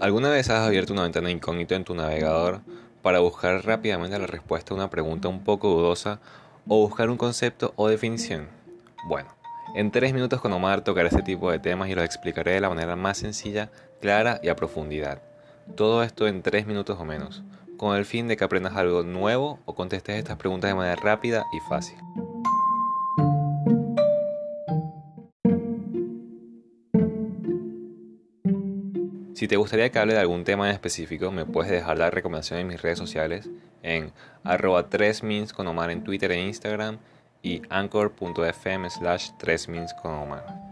¿Alguna vez has abierto una ventana incógnita en tu navegador para buscar rápidamente la respuesta a una pregunta un poco dudosa o buscar un concepto o definición? Bueno, en tres minutos con Omar tocaré este tipo de temas y los explicaré de la manera más sencilla, clara y a profundidad. Todo esto en tres minutos o menos, con el fin de que aprendas algo nuevo o contestes estas preguntas de manera rápida y fácil. Si te gustaría que hable de algún tema en específico, me puedes dejar la recomendación en mis redes sociales en arroba 3mins con Omar en Twitter e Instagram y anchor.fm slash 3mins con Omar.